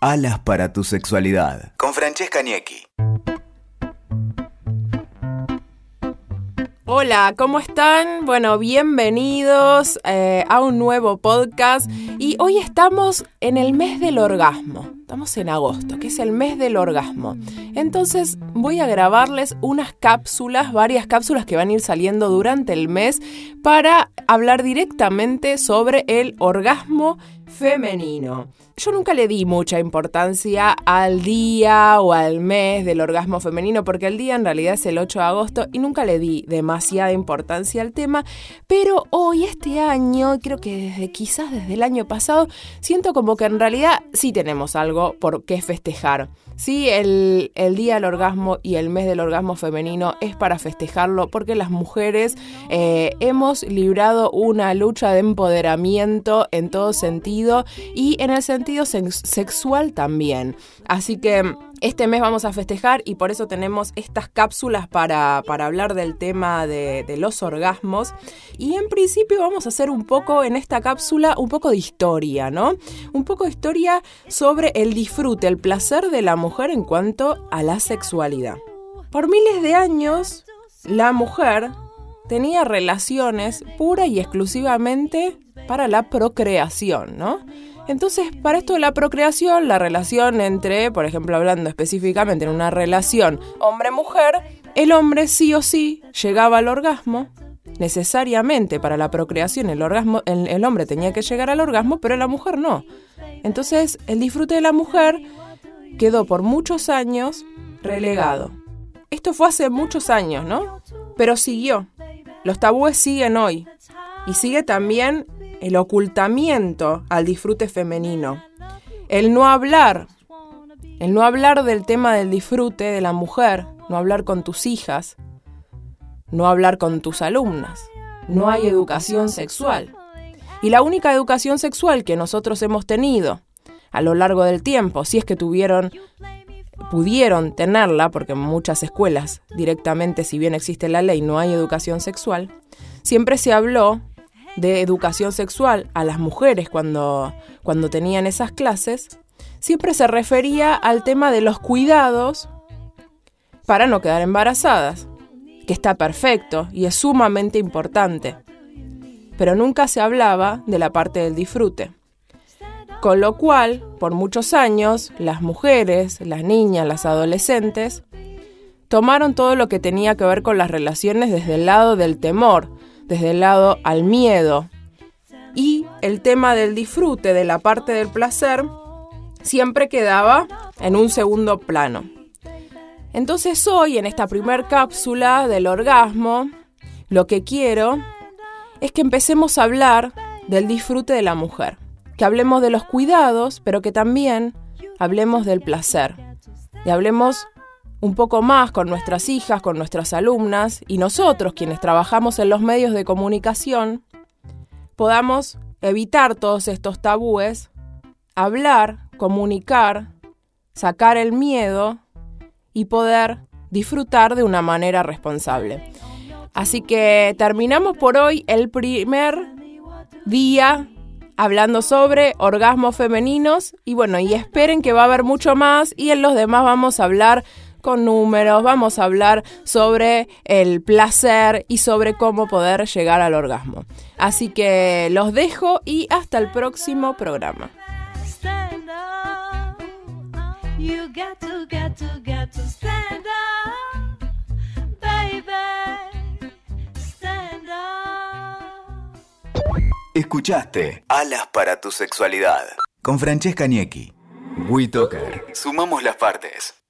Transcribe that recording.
Alas para tu sexualidad. Con Francesca Niecki. Hola, ¿cómo están? Bueno, bienvenidos eh, a un nuevo podcast y hoy estamos en el mes del orgasmo. Estamos en agosto, que es el mes del orgasmo. Entonces voy a grabarles unas cápsulas, varias cápsulas que van a ir saliendo durante el mes para hablar directamente sobre el orgasmo femenino. Yo nunca le di mucha importancia al día o al mes del orgasmo femenino, porque el día en realidad es el 8 de agosto y nunca le di demasiada importancia al tema, pero hoy, este año, creo que desde quizás desde el año pasado, siento como que en realidad sí tenemos algo por qué festejar. Sí, el, día del orgasmo y el mes del orgasmo femenino es para festejarlo porque las mujeres eh, hemos librado una lucha de empoderamiento en todo sentido y en el sentido sexual también. Así que este mes vamos a festejar y por eso tenemos estas cápsulas para, hablar del tema de, de, los orgasmos. Y en principio vamos a hacer un poco en esta cápsula, un poco de historia, ¿no? Un poco de historia sobre el disfrute, el placer de la mujer en cuanto a la sexualidad. Por miles de años, la mujer tenía relaciones pura y exclusivamente para la procreación, ¿no? Entonces, para esto de la procreación, la relación entre, por ejemplo, hablando específicamente en una relación hombre-mujer, el hombre sí o sí llegaba al orgasmo. Necesariamente para la procreación el, orgasmo, el, hombre tenía que llegar al orgasmo, pero la mujer no. Entonces, el disfrute de la mujer quedó por muchos años relegado. Esto fue hace muchos años, ¿no? Pero siguió. Los tabúes siguen hoy. Y sigue también el ocultamiento al disfrute femenino, el no hablar, el no hablar del tema del disfrute de la mujer, no hablar con tus hijas, no hablar con tus alumnas. No hay educación sexual. Y la única educación sexual que nosotros hemos tenido a lo largo del tiempo, si es que tuvieron pudieron tenerla, porque en muchas escuelas directamente, si bien existe la ley, no hay educación sexual, siempre se habló de educación sexual a las mujeres cuando, cuando tenían esas clases, siempre se refería al tema de los cuidados para no quedar embarazadas, que está perfecto y es sumamente importante, pero nunca se hablaba de la parte del disfrute. Con lo cual, por muchos años, las mujeres, las niñas, las adolescentes, tomaron todo lo que tenía que ver con las relaciones desde el lado del temor, desde el lado al miedo. Y el tema del disfrute, de la parte del placer, siempre quedaba en un segundo plano. Entonces hoy, en esta primer cápsula del orgasmo, lo que quiero es que empecemos a hablar del disfrute de la mujer, que hablemos de los cuidados, pero que también hablemos del placer, y hablemos un poco más con nuestras hijas, con nuestras alumnas y nosotros quienes trabajamos en los medios de comunicación, podamos evitar todos estos tabúes, hablar, comunicar, sacar el miedo y poder disfrutar de una manera responsable. Así que terminamos por hoy el primer día hablando sobre orgasmos femeninos y bueno, y esperen que va a haber mucho más y en los demás vamos a hablar con números, vamos a hablar sobre el placer y sobre cómo poder llegar al orgasmo. Así que los dejo y hasta el próximo programa. Escuchaste Alas para tu sexualidad con Francesca Niecki. WeToker. Sumamos las partes.